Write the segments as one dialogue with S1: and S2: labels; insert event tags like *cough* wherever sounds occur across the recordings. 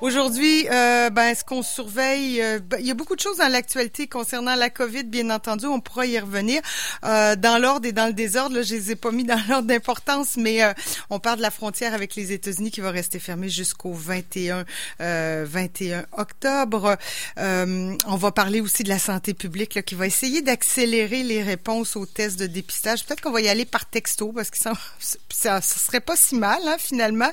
S1: Aujourd'hui, euh, ben, ce qu'on surveille, euh, ben, il y a beaucoup de choses dans l'actualité concernant la COVID, bien entendu. On pourra y revenir euh, dans l'ordre et dans le désordre. Là, je les ai pas mis *laughs* dans l'ordre d'importance, mais euh, on parle de la frontière avec les États-Unis qui va rester fermée jusqu'au 21, 21 octobre. on va parler aussi de la santé publique là, qui va essayer d'accélérer les réponses aux tests de dépistage. Peut-être qu'on va y aller par texto parce que ça, ça, serait pas si mal hein, finalement.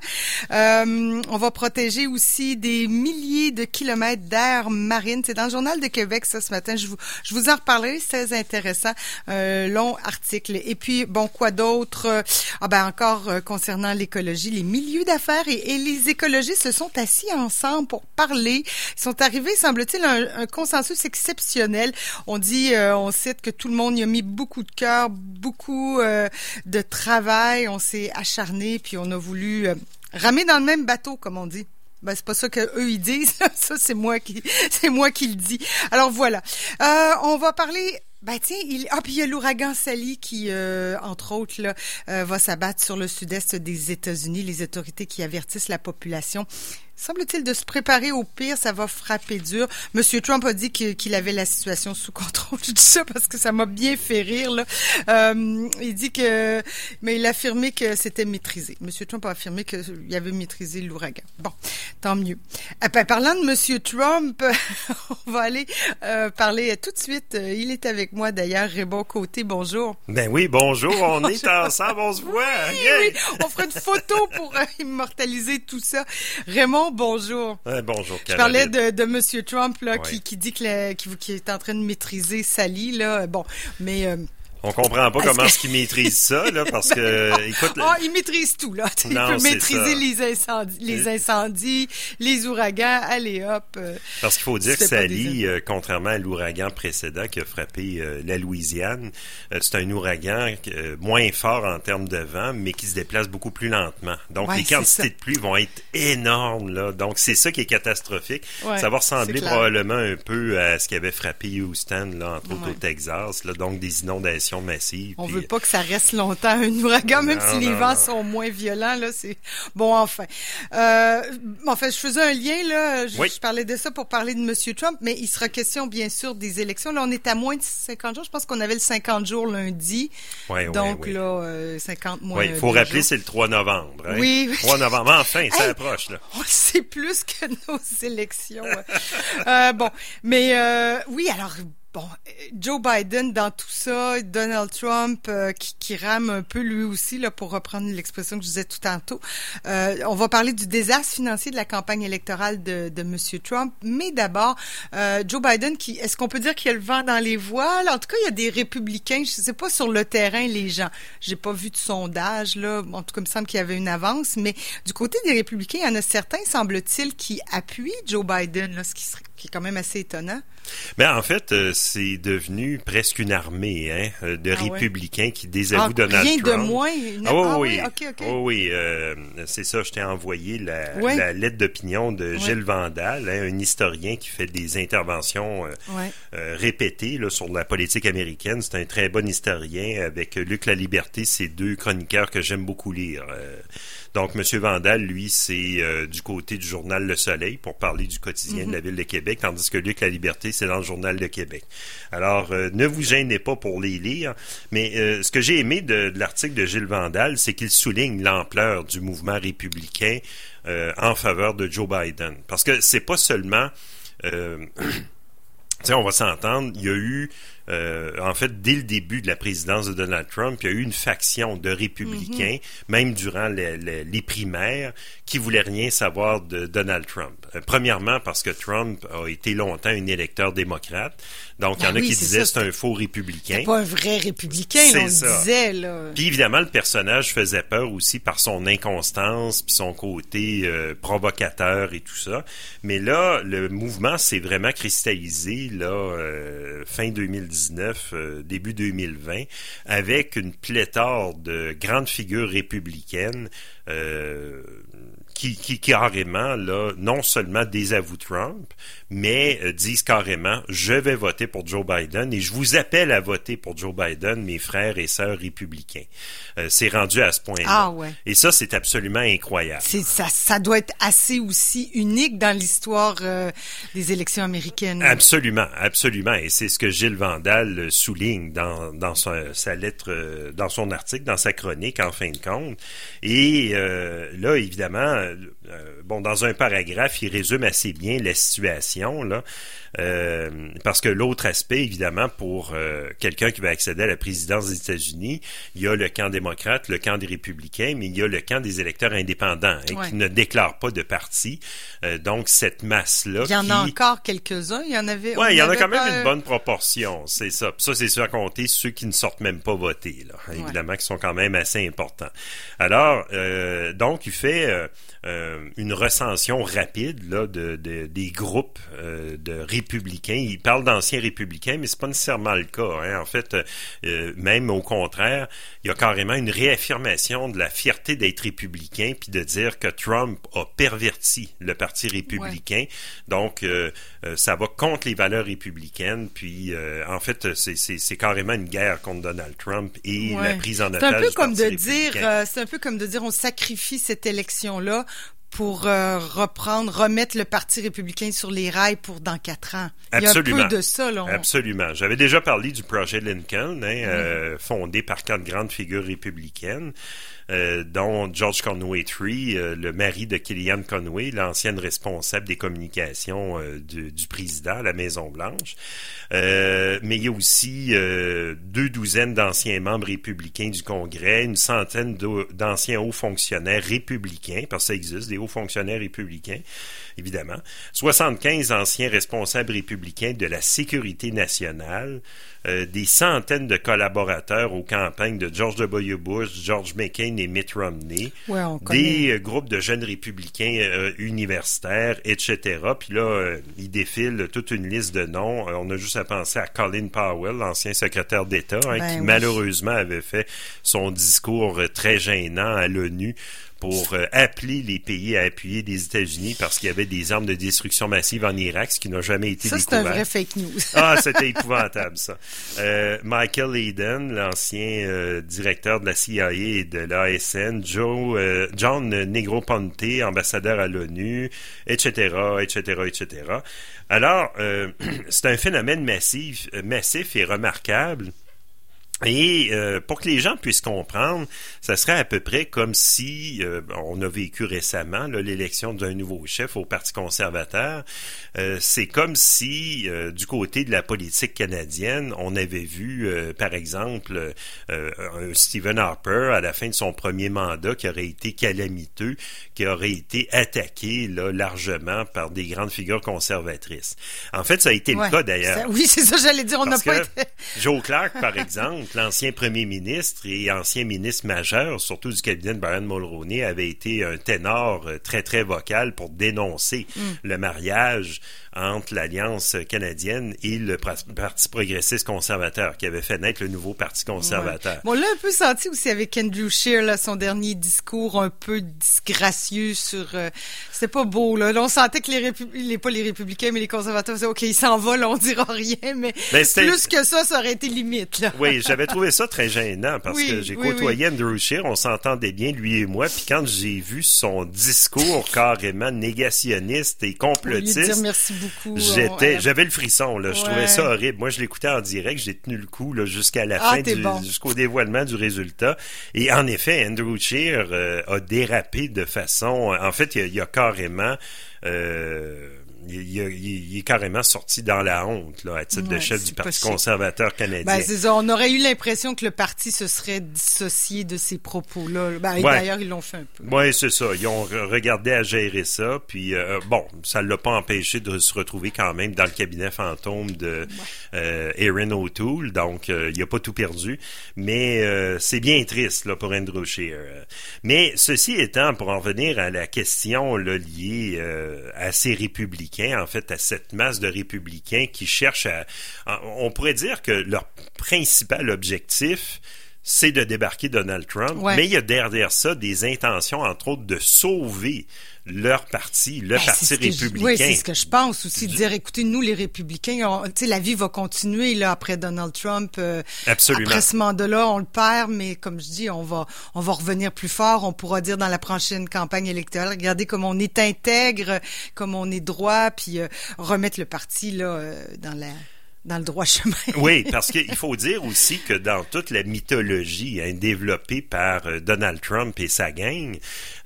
S1: on va protéger aussi des milliers de kilomètres d'air marine. C'est dans le Journal de Québec, ça, ce matin. Je vous, je vous en reparlerai, c'est intéressant. Un long article. Et puis, bon, quoi d'autre? Ah ben, encore euh, concernant l'écologie, les milieux d'affaires et, les écologistes se sont assis ensemble pour parler. Ils sont arrivés, semble-t-il, à un, consensus exceptionnel. On dit, euh, on cite que tout le monde y a mis beaucoup de cœur, beaucoup euh, de travail. On s'est acharné, puis on a voulu ramer dans le même bateau, comme on dit. Ben, c'est pas ça qu'eux ils disent. *laughs* ça, c'est moi qui, *laughs* c'est moi qui le dis. Alors voilà. Euh, on va parler ben tiens, il ah puis il y a l'ouragan Sally qui, euh, entre autres, là, euh, va s'abattre sur le sud-est des États-Unis. Les autorités qui avertissent la population semble-t-il, de se préparer au pire, ça va frapper dur. Monsieur Trump a dit qu'il avait la situation sous contrôle. Je dis ça parce que ça m'a bien fait rire. Là. Euh, il dit que, mais il a affirmé que c'était maîtrisé. Monsieur Trump a affirmé qu'il avait maîtrisé l'ouragan. Bon, tant mieux. Euh, ben, parlant de Monsieur Trump, *laughs* on va aller euh, parler tout de suite. Il est avec moi d'ailleurs, Raymond Côté. Bonjour.
S2: Ben oui, bonjour. On *laughs* est ensemble, on se voit.
S1: Oui, on fera une photo pour immortaliser tout ça. Raymond, bonjour.
S2: bonjour,
S1: Je parlais de, de M. Trump là, qui, qui dit que qui, est en train de maîtriser Sally. Là. Bon, mais... Euh,
S2: on comprend pas comment est-ce qu'il maîtrise ça, là, *laughs* parce que, écoute...
S1: Ah, il maîtrise tout, là. *laughs* il peut maîtriser les incendies, les incendies, les ouragans, allez hop. Euh,
S2: parce qu'il faut dire que Sally, euh, contrairement à l'ouragan précédent qui a frappé euh, la Louisiane, c'est un ouragan moins fort en termes de vent, mais qui se déplace beaucoup plus lentement. Donc, les quantités de pluie vont être énormes, là. Donc, c'est ça qui est catastrophique. ça va ressembler probablement un peu à ce qui avait frappé Houston, là, entre autres au Texas, là. Donc, des inondations massive.
S1: On veut pas que ça reste longtemps un ouragan, même si les vents sont moins violents. Là, c'est bon. Enfin, euh, en fait, je faisais un lien là. Je, parlais de ça pour parler de Monsieur Trump, mais il sera question bien sûr des élections. Là, on est à moins de 50 jours. Je pense qu'on avait le 50 jours lundi.
S2: Oui,
S1: Donc là, 50 euh, mois.
S2: Oui, il faut rappeler, c'est le 3 novembre. Hein?
S1: Oui,
S2: 3 novembre. Enfin, ça approche là.
S1: On sait plus que *laughs* nos élections. euh, bon, mais euh, oui, alors Bon, Joe Biden dans tout ça, Donald Trump euh, qui, qui, rame un peu lui aussi, là, pour reprendre l'expression que je disais tout tantôt. Euh, on va parler du désastre financier de la campagne électorale de, de Monsieur Trump, mais d'abord, euh, Joe Biden, qui est-ce qu'on peut dire qu'il y a le vent dans les voiles? En tout cas, il y a des républicains, je sais pas sur le terrain les gens. J'ai pas vu de sondage, là. En tout cas, il me semble qu'il y avait une avance, mais du côté des républicains, il y en a certains, semble-t-il, qui appuient Joe Biden, là, ce qui, serait, qui est quand même assez étonnant.
S2: Mais en fait, euh, c'est devenu presque une armée hein, euh, de ah républicains qui désavouent ah, Donald
S1: rien
S2: Trump.
S1: de moins.
S2: Ah, ah, oui, oui, oh, oui euh, c'est ça. Je t'ai envoyé la, la lettre d'opinion de Gilles Vandal, hein, un historien qui fait des interventions répétées là, sur la politique américaine. C'est un très bon historien avec Luc La Liberté, ces deux chroniqueurs que j'aime beaucoup lire. Donc, M. Vandal, lui, c'est euh, du côté du journal Le Soleil pour parler du quotidien de la mhm. ville de Québec, tandis que Luc La Liberté, c'est dans le journal de Québec. Alors, euh, ne vous gênez pas pour les lire, mais euh, ce que j'ai aimé de, de l'article de Gilles Vandal, c'est qu'il souligne l'ampleur du mouvement républicain en faveur de Joe Biden. Parce que c'est pas seulement... *coughs* on va s'entendre, il y a eu euh, en fait, dès le début de la présidence de Donald Trump, il y a eu une faction de républicains, mhm. même durant les, primaires, qui voulaient rien savoir de Donald Trump. Euh, premièrement, parce que Trump a été longtemps un électeur démocrate. Donc, il y en a ben qui disaient c'est un faux républicain.
S1: C'est pas un vrai républicain, on le disait. Là.
S2: Puis évidemment, le personnage faisait peur aussi par son inconstance, puis son côté euh, provocateur et tout ça. Mais là, le mouvement s'est vraiment cristallisé là fin 2010 euh, début 2020, avec une pléthore de grandes figures républicaines euh, qui, qui carrément, là, non seulement désavouent Trump, mais euh, disent carrément, je vais voter pour Joe Biden et je vous appelle à voter pour Joe Biden, mes frères et sœurs républicains. Euh, c'est rendu à ce point-là.
S1: Ah ouais.
S2: Et ça, c'est absolument incroyable.
S1: C'est ça, ça doit être assez aussi unique dans l'histoire euh, des élections américaines.
S2: Absolument, absolument. Et c'est ce que Gilles Vandal souligne dans, dans sa, lettre, dans son article, dans sa chronique, en fin de compte. Et là, évidemment, bon, dans un paragraphe, il résume assez bien la situation là. Euh, parce que l'autre aspect, évidemment, pour euh, quelqu'un qui va accéder à la présidence des États-Unis, il y a le camp démocrate, le camp des républicains, mais il y a le camp des électeurs indépendants hein, qui ne déclarent pas de parti. Euh, donc, cette masse-là...
S1: Il y en a encore quelques-uns. Il y en avait...
S2: Oui, il y en a quand même une bonne proportion, c'est ça. ça, c'est sûr à compter ceux qui ne sortent même pas voter, là, évidemment, qui sont quand même assez importants. Alors, donc, il fait une recension rapide là, de, de des groupes de républicains. Il parle d'anciens républicains, mais c'est pas nécessairement le cas. Hein. En fait, euh, même au contraire, il y a carrément une réaffirmation de la fierté d'être républicain, puis de dire que Trump a perverti le Parti républicain. Donc, euh, euh, ça va contre les valeurs républicaines. Puis, en fait, c'est carrément une guerre contre Donald Trump et la prise en otage.
S1: C'est un peu comme de dire, c'est un peu comme de dire, on sacrifie cette élection-là pour euh, reprendre, remettre le Parti républicain sur les rails pour dans quatre ans.
S2: Absolument.
S1: Il y a peu de ça. Là,
S2: Absolument. J'avais déjà parlé du projet Lincoln, hein, euh, fondé par quatre grandes figures républicaines. Euh, dont George Conway Tree, euh, le mari de Kellyanne Conway, l'ancienne responsable des communications euh, du, du, président à la Maison-Blanche. mais il y a aussi deux douzaines d'anciens membres républicains du Congrès, une centaine d'anciens hauts fonctionnaires républicains, parce que ça existe, des hauts fonctionnaires républicains, évidemment, 75 anciens responsables républicains de la sécurité nationale, euh, des centaines de collaborateurs aux campagnes de George W. Bush, George McCain et Mitt Romney, des euh, groupes de jeunes républicains euh, universitaires, etc. Puis là, il défile toute une liste de noms. on a juste à penser à Colin Powell, l'ancien secrétaire d'État, hein, ben qui malheureusement avait fait son discours très gênant à l'ONU pour euh, appeler les pays à appuyer des États-Unis parce qu'il y avait des armes de destruction massive en Irak, ce qui n'a jamais été
S1: ça,
S2: découvert.
S1: Ça, c'est un vrai fake news. *laughs*
S2: ah, c'était épouvantable, ça. Euh, Michael Hayden, l'ancien euh, directeur de la CIA et de l'ASN, Joe, euh, John Negroponte, ambassadeur à l'ONU, etc., etc., etc. Alors, *clears throat* c'est un phénomène massif, massif et remarquable et euh, pour que les gens puissent comprendre, ça serait à peu près comme si euh, on a vécu récemment l'élection d'un nouveau chef au Parti conservateur. Euh, c'est comme si du côté de la politique canadienne, on avait vu, par exemple, un Stephen Harper à la fin de son premier mandat qui aurait été calamiteux, qui aurait été attaqué là, largement par des grandes figures conservatrices. En fait, ça a été le cas d'ailleurs.
S1: Oui, c'est ça, j'allais dire. On n'a pas été...
S2: Joe Clark, par exemple l'ancien premier ministre et ancien ministre majeur, surtout du cabinet de Brian Mulroney, avait été un ténor euh, très, très vocal pour dénoncer mm. le mariage entre l'Alliance canadienne et le Parti progressiste conservateur, qui avait fait naître le nouveau Parti conservateur.
S1: Bon, là, un peu senti aussi avec Andrew Scheer, là, son dernier discours un peu disgracieux sur... Euh, c'était pas beau, là. là. On sentait que les, les, pas les républicains, mais les conservateurs disaient, OK, ils s'en vont, on dira rien, mais ben, plus que ça, ça aurait été limite, là.
S2: Oui, j'avais trouvé ça très gênant parce que j'ai côtoyé Andrew Scheer, on s'entendait bien, lui et moi, puis quand j'ai vu son discours carrément négationniste et complotiste...
S1: Merci beaucoup.
S2: J'étais, j'avais le frisson, là. Je trouvais ça horrible. Moi, je l'écoutais en direct, j'ai tenu le coup, là, jusqu'à la ah, fin, jusqu'au dévoilement du résultat. Et en effet, Andrew Scheer euh, a dérapé de façon... En fait, il y a, carrément... Euh, il, est carrément sorti dans la honte là, à titre de chef du Parti conservateur canadien.
S1: Ben, ça. On aurait eu l'impression que le parti se serait dissocié de ces propos-là. Ben, D'ailleurs, ils l'ont fait un peu.
S2: Oui, c'est ça. Ils ont regardé à gérer ça. Puis, euh, bon, ça ne l'a pas empêché de se retrouver quand même dans le cabinet fantôme de euh, Erin O'Toole. Donc, euh, il n'a pas tout perdu. Mais c'est bien triste là, pour Andrew Scheer. Mais ceci étant, pour en venir à la question là, liée à ces républicains, en fait, à cette masse de républicains qui cherchent à... On pourrait dire que leur principal objectif, c'est de débarquer Donald Trump, mais il y a derrière ça des intentions, entre autres, de sauver leur parti, le ben, parti républicain.
S1: oui, c'est ce que je pense aussi, de dire, écoutez, nous, les républicains, sais, la vie va continuer là après Donald Trump. Euh,
S2: Absolument.
S1: Après ce mandat-là, on le perd, mais comme je dis, on va, on va revenir plus fort. On pourra dire dans la prochaine campagne électorale, regardez comme on est intègre, comme on est droit, puis euh, remettre le parti là euh, dans la dans le droit chemin.
S2: oui, parce qu'il faut dire aussi que dans toute la mythologie hein, développée par euh, Donald Trump et sa gang,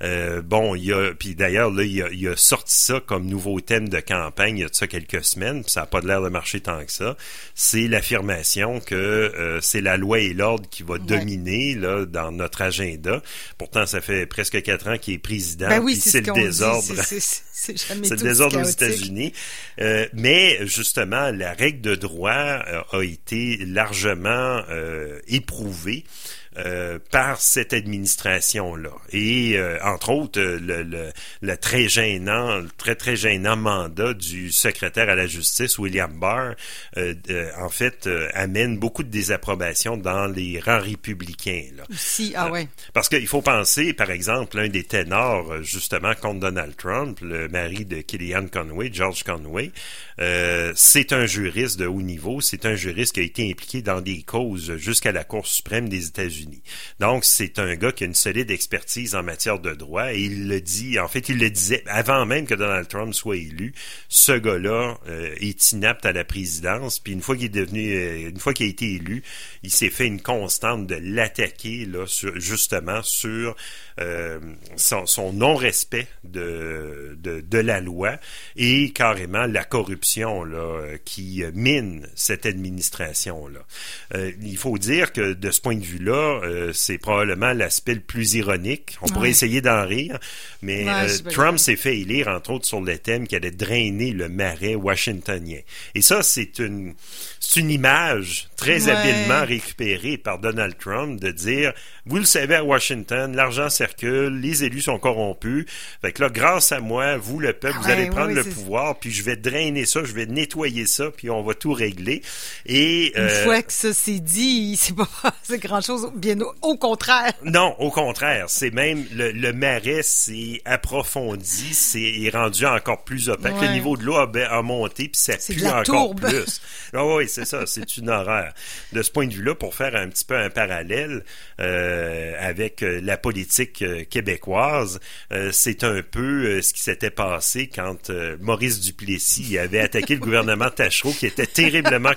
S2: euh, bon, il y a, puis d'ailleurs là, il a, il a, sorti ça comme nouveau thème de campagne il y a de ça quelques semaines, puis ça n'a pas l'air de marcher tant que ça. C'est l'affirmation que euh, c'est la loi et l'ordre qui va dominer là dans notre agenda. Pourtant, ça fait presque quatre ans qu'il est président,
S1: ben oui,
S2: c'est
S1: le
S2: désordre.
S1: C'est
S2: le désordre aux États-Unis. Euh, mais justement, la règle de droit euh, a été largement euh, éprouvée euh, par cette administration-là. Et euh, entre autres, euh, le, le, très gênant, très très gênant mandat du secrétaire à la justice, William Barr, en fait, amène beaucoup de désapprobation dans les rangs républicains. Là.
S1: Si, ah ouais.
S2: parce qu'il faut penser, par exemple, un des ténors, justement, contre Donald Trump, le mari de Kellyanne Conway, George Conway, c'est un juriste de haut niveau, c'est un juriste qui a été impliqué dans des causes jusqu'à la Cour suprême des États-Unis. Donc, c'est un gars qui a une solide expertise en matière de droit et il le dit, en fait, il le disait avant même que Donald Trump soit élu, ce gars-là euh, est inapte à la présidence. Puis une fois qu'il est devenu, euh, une fois qu'il a été élu, il s'est fait une constante de l'attaquer là, justement sur euh, son, non-respect de, la loi et carrément la corruption qui mine cette administration-là. Il faut dire que de ce point de vue-là, euh, c'est probablement l'aspect le plus ironique. On pourrait essayer d'en rire, mais Trump s'est fait élire, entre autres, sur le thème qui allait drainer le marais washingtonien. Et ça, c'est une, c'est une image très habilement récupérée par Donald Trump de dire, vous le savez à Washington, l'argent circule, les élus sont corrompus. Fait que là, grâce à moi, vous, le peuple, vous allez prendre le pouvoir, puis je vais drainer ça, je vais nettoyer ça, puis on va tout régler. Et
S1: une euh, fois que ça s'est dit, *laughs* c'est pas c'est grand chose. Bien au, contraire.
S2: Non, au contraire, c'est même le, le marais s'est approfondi, c'est rendu encore plus opaque. Le niveau de l'eau a, a, monté, puis ça pue encore plus. Ah oui, c'est ça, c'est une horreur. De ce point de vue-là, pour faire un petit peu un parallèle euh, avec euh, la politique euh, québécoise, c'est un peu ce qui s'était passé quand Maurice Duplessis avait attaqué le gouvernement Tachereau, qui était terriblement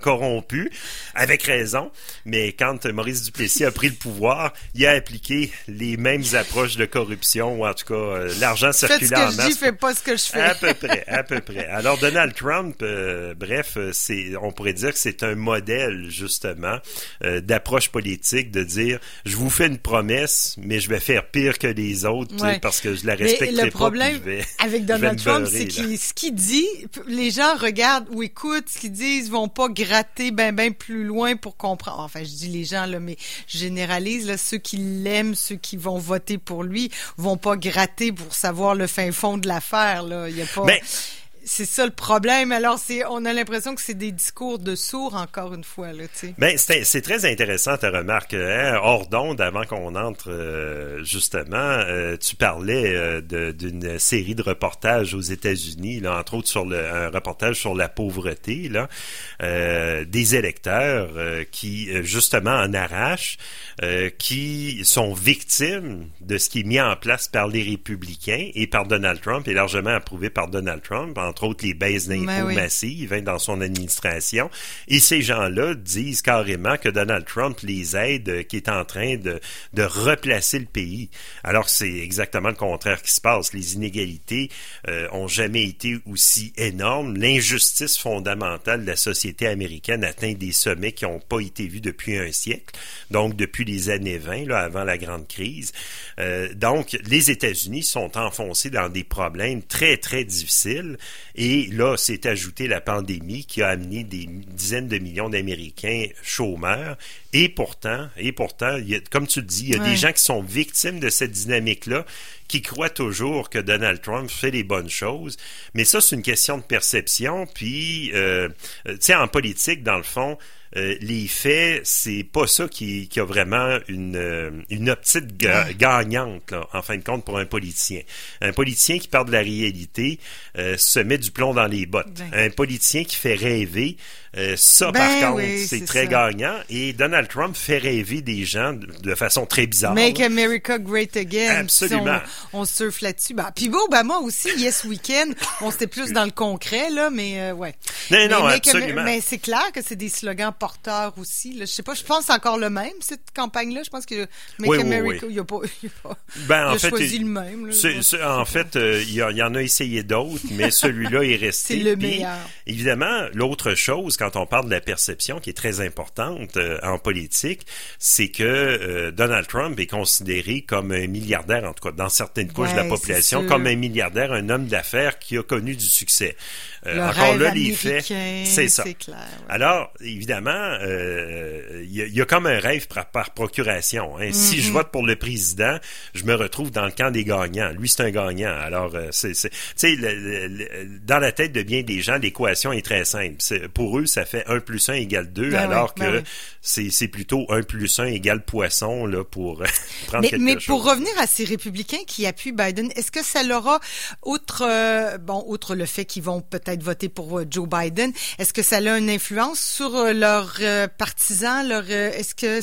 S2: corrompu, avec raison. Mais quand Maurice Duplessis a pris le pouvoir, il a appliqué les mêmes approches de corruption, ou en tout cas, l'argent circulait
S1: en masse. Je dis, fais pas ce que je fais.
S2: À peu près, à peu près. Alors Donald Trump, bref, c'est, on pourrait dire que c'est un modèle justement euh, d'approche politique de dire je vous fais une promesse, mais je vais faire pire que les autres parce que je la respecterai
S1: le problème avec Donald Trump, c'est qu'il ce qu'il dit, les gens regardent ou écoutent ce qu'ils disent, vont pas gratter ben ben plus loin pour comprendre. Enfin, je dis les gens mais je généralise ceux qui l'aiment, ceux qui vont voter pour lui, vont pas gratter pour savoir le fin fond de l'affaire. Il a pas. C'est ça le problème. Alors, c'est, on a l'impression que c'est des discours de sourds, encore une fois. Là,
S2: ben, c'est, très intéressant ta remarque. Hein? Hors d'onde, avant qu'on entre, euh, justement, euh, tu parlais euh, d'une série de reportages aux États-Unis, là, entre autres sur le, un reportage sur la pauvreté, là, des électeurs qui, justement, en arrachent, qui sont victimes de ce qui est mis en place par les républicains et par Donald Trump, et largement approuvé par Donald Trump, entre autres les baisses d'impôts ben massives hein, dans son administration. Et ces gens-là disent carrément que Donald Trump les aide, euh, qui est en train de, de replacer le pays. Alors c'est exactement le contraire qui se passe. Les inégalités euh, ont jamais été aussi énormes. L'injustice fondamentale de la société américaine atteint des sommets qui n'ont pas été vus depuis un siècle, donc depuis les années 20, là, avant la grande crise. Euh, donc les États-Unis sont enfoncés dans des problèmes très, très difficiles. Et là, s'est ajouté la pandémie qui a amené des dizaines de millions d'Américains chômeurs. Et pourtant, et pourtant, il y a, comme tu le dis, il y a des gens qui sont victimes de cette dynamique-là, qui croient toujours que Donald Trump fait les bonnes choses. Mais ça, c'est une question de perception. Puis, euh, tu sais, en politique, dans le fond, euh, les faits, c'est pas ça qui, qui, a vraiment une, euh, une optique gagnante, là, en fin de compte, pour un politicien. Un politicien qui parle de la réalité euh, se met du plomb dans les bottes. Ben. Un politicien qui fait rêver, euh, ça, par ben contre, c'est très gagnant. Et Donald Trump fait rêver des gens de, façon très bizarre.
S1: Make America Great Again.
S2: Absolument.
S1: On, on, surfe là-dessus. Bah, puis Obama aussi, Yes Weekend. Bon, c'était plus dans le concret, là, mais euh, ouais.
S2: Non, non, absolument.
S1: mais c'est clair que c'est des slogans porteurs aussi. Là. Je sais pas, je pense encore le même, cette campagne-là. Je pense que Make America, il a pas, *laughs* il a, ben, en fait, choisi le même.
S2: Là, en fait, euh, il, y, en a essayé d'autres, mais *laughs* celui-là est resté.
S1: C'est le meilleur.
S2: Évidemment, l'autre chose, quand on parle de la perception qui est très importante euh, en politique, c'est que euh, Donald Trump est considéré comme un milliardaire, en tout cas dans certaines couches de la population, comme un milliardaire, un homme d'affaires qui a connu du succès.
S1: Euh, encore là, les faits, c'est ça. Clair,
S2: Alors, évidemment, il y, y, a comme un rêve par, par procuration. Hein. Si je mm-hmm. vote pour le président, je me retrouve dans le camp des gagnants. Lui, c'est un gagnant. Alors, c'est, tu sais, dans la tête de bien des gens, l'équation est très simple. Pour eux, ça fait 1 plus 1 égale 2, ben alors ben que c'est plutôt 1 plus 1 égale poisson là, pour *laughs* prendre
S1: mais,
S2: quelque
S1: mais pour revenir à ces républicains qui appuient Biden, est-ce que ça leur a, outre, euh, bon, outre le fait qu'ils vont peut-être voter pour euh, Joe Biden, est-ce que ça a une influence sur euh, leurs partisans? Leur, est-ce que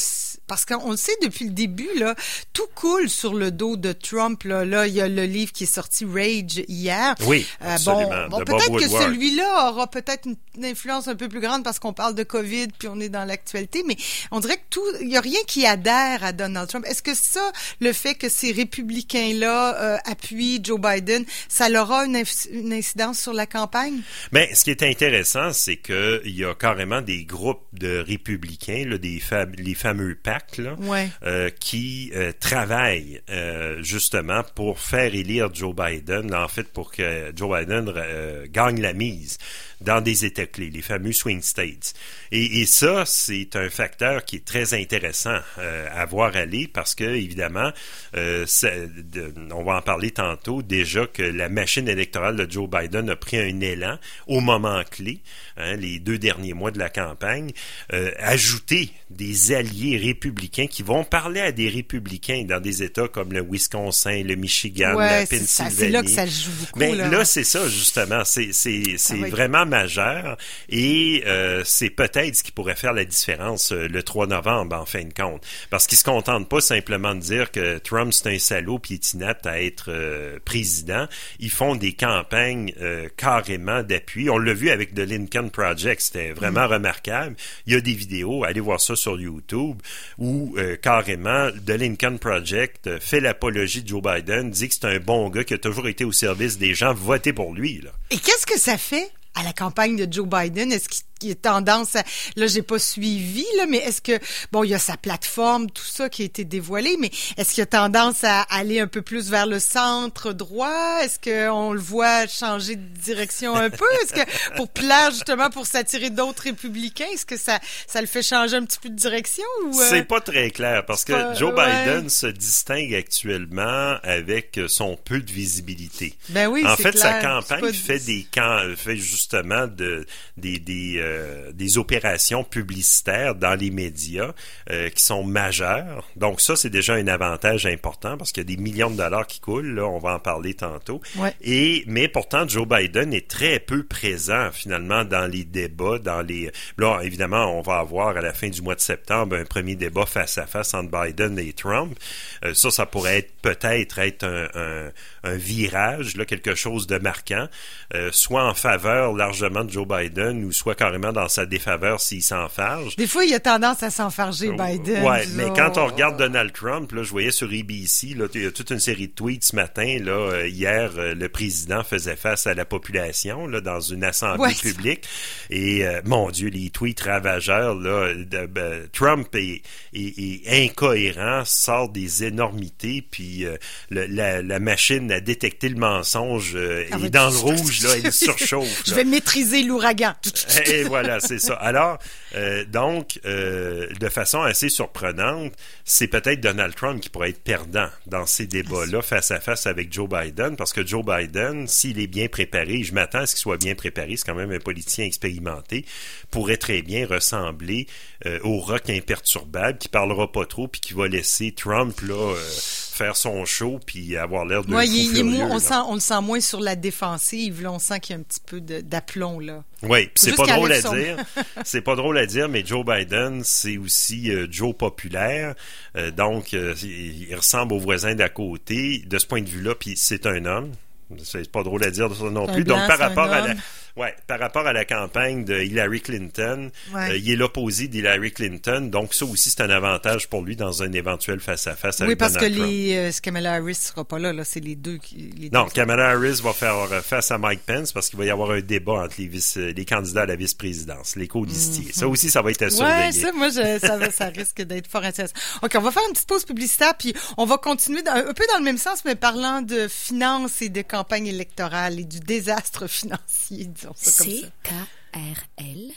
S1: parce qu'on le sait depuis le début, là, tout coule sur le dos de Trump. Là, là il y a le livre qui est sorti Rage hier.
S2: Oui, absolument.
S1: bon, peut-être que celui-là aura peut-être une influence un peu plus grande parce qu'on parle de COVID puis on est dans l'actualité, mais on dirait que tout, il y a rien qui adhère à Donald Trump. Est-ce que ça, le fait que ces républicains-là euh, appuient Joe Biden, ça aura une, une, incidence sur la campagne?
S2: Mais ben, ce qui est intéressant, c'est que il y a carrément des groupes de républicains, là, des les fameux PAC, là, euh, qui euh, travaillent justement pour faire élire Joe Biden, là, en fait pour que Joe Biden gagne la mise dans des États clés, les fameux swing states. Et, et ça, c'est un facteur qui est très intéressant euh, à voir aller parce que, évidemment, euh, de, on va en parler tantôt, déjà que la machine électorale de Joe Biden a pris un élan au moment clé, hein, les deux derniers mois de la campagne, euh, ajouter des alliés républicains qui vont parler à des républicains dans des États comme le Wisconsin, le Michigan, la Pennsylvanie.
S1: C'est là que ça joue beaucoup.
S2: Là c'est ça, justement. C'est vraiment majeur et euh, c'est peut-être ce qui pourrait faire la différence euh, le 3 novembre en fin de compte. Parce qu'ils se contentent pas simplement de dire que Trump c'est un salaud puis inapte à être euh, président. Ils font des campagnes carrément d'appui. On l'a vu avec The Lincoln Project, c'était vraiment mm. remarquable. Il y a des vidéos, allez voir ça sur YouTube, où carrément The Lincoln Project fait l'apologie de Joe Biden, dit que c'est un bon gars qui a toujours été au service des gens, votez pour lui. Là.
S1: Et qu'est-ce que ça fait? À la campagne de Joe Biden? Est-ce qu'il qui est tendance à, là j'ai pas suivi là mais est-ce que bon il y a sa plateforme tout ça qui a été dévoilé mais est-ce qu'il y a tendance à aller un peu plus vers le centre droit? Est-ce que on le voit changer de direction un peu? Est-ce que pour plaire justement pour s'attirer d'autres républicains est-ce que ça ça le fait changer un petit peu de direction ou
S2: euh? c'est pas très clair parce que Joe Biden se distingue actuellement avec son peu de visibilité.
S1: Ben oui
S2: en fait
S1: sa
S2: campagne fait des camps fait justement de des des euh, des opérations publicitaires dans les médias euh, qui sont majeures. Donc ça, c'est déjà un avantage important parce qu'il y a des millions de dollars qui coulent. Là, on va en parler tantôt. Et mais pourtant, Joe Biden est très peu présent finalement dans les débats, dans les. Là, évidemment, on va avoir à la fin du mois de septembre un premier débat face à face entre Biden et Trump. Euh, ça, ça pourrait être peut-être être un, un, un, virage, là, quelque chose de marquant, soit en faveur largement de Joe Biden ou soit carrément dans sa défaveur s'il s'enfarge.
S1: Des fois, il a tendance à s'enfarger, oh, Biden.
S2: Ouais, mais quand on regarde Donald Trump, là, je voyais sur ABC, là, il y a toute une série de tweets ce matin. Là, euh, hier, euh, le président faisait face à la population là, dans une assemblée publique. Et euh, mon Dieu, les tweets ravageurs, là, de, ben, Trump est, est, incohérent, sort des énormités, puis la, la, machine a détecté le mensonge ah, est dans le rouge, là, *laughs* elle surchauffe.
S1: Je vais maîtriser l'ouragan.
S2: Voilà, c'est ça. Alors, euh, donc, euh, de façon assez surprenante, c'est peut-être Donald Trump qui pourrait être perdant dans ces débats-là face à face avec Joe Biden, parce que Joe Biden, s'il est bien préparé, je m'attends à ce qu'il soit bien préparé, c'est quand même un politicien expérimenté, pourrait très bien ressembler euh, au rock imperturbable qui parlera pas trop puis qui va laisser Trump là faire son show puis avoir l'air de
S1: ouais, il, il on, sent, on le sent moins sur la défensive. Là, on sent qu'il y a un petit peu d'aplomb. là.
S2: Oui, c'est pas drôle à dire. *laughs* c'est pas drôle à dire, mais Joe Biden, c'est aussi euh, Joe populaire. Euh, donc, euh, il ressemble au voisin d'à côté. De ce point de vue-là, puis c'est un homme. C'est pas drôle à dire non plus. donc, par rapport à la Ouais, par rapport à la campagne de Hillary Clinton, euh, il est l'opposé d'Hillary Clinton, donc ça aussi c'est un avantage pour lui dans un éventuel face-à-à-face avec
S1: Oui, parce
S2: que
S1: les, euh, Kamala Harris sera pas là, là c'est les deux
S2: qui... non, Kamala Harris va faire euh, face à Mike Pence parce qu'il va y avoir un débat entre les, vice, les candidats à la vice-présidence, les colistiers. Mhm. Ça aussi, ça va être à surveiller.
S1: Ouais, ça, moi, je, ça, ça risque d'être fort intéressant. OK, on va faire une petite pause publicitaire, puis on va continuer un peu dans le même sens, mais parlant de finances et de campagne électorale et du désastre *laughs* financier, disons ça comme ça.
S3: KRL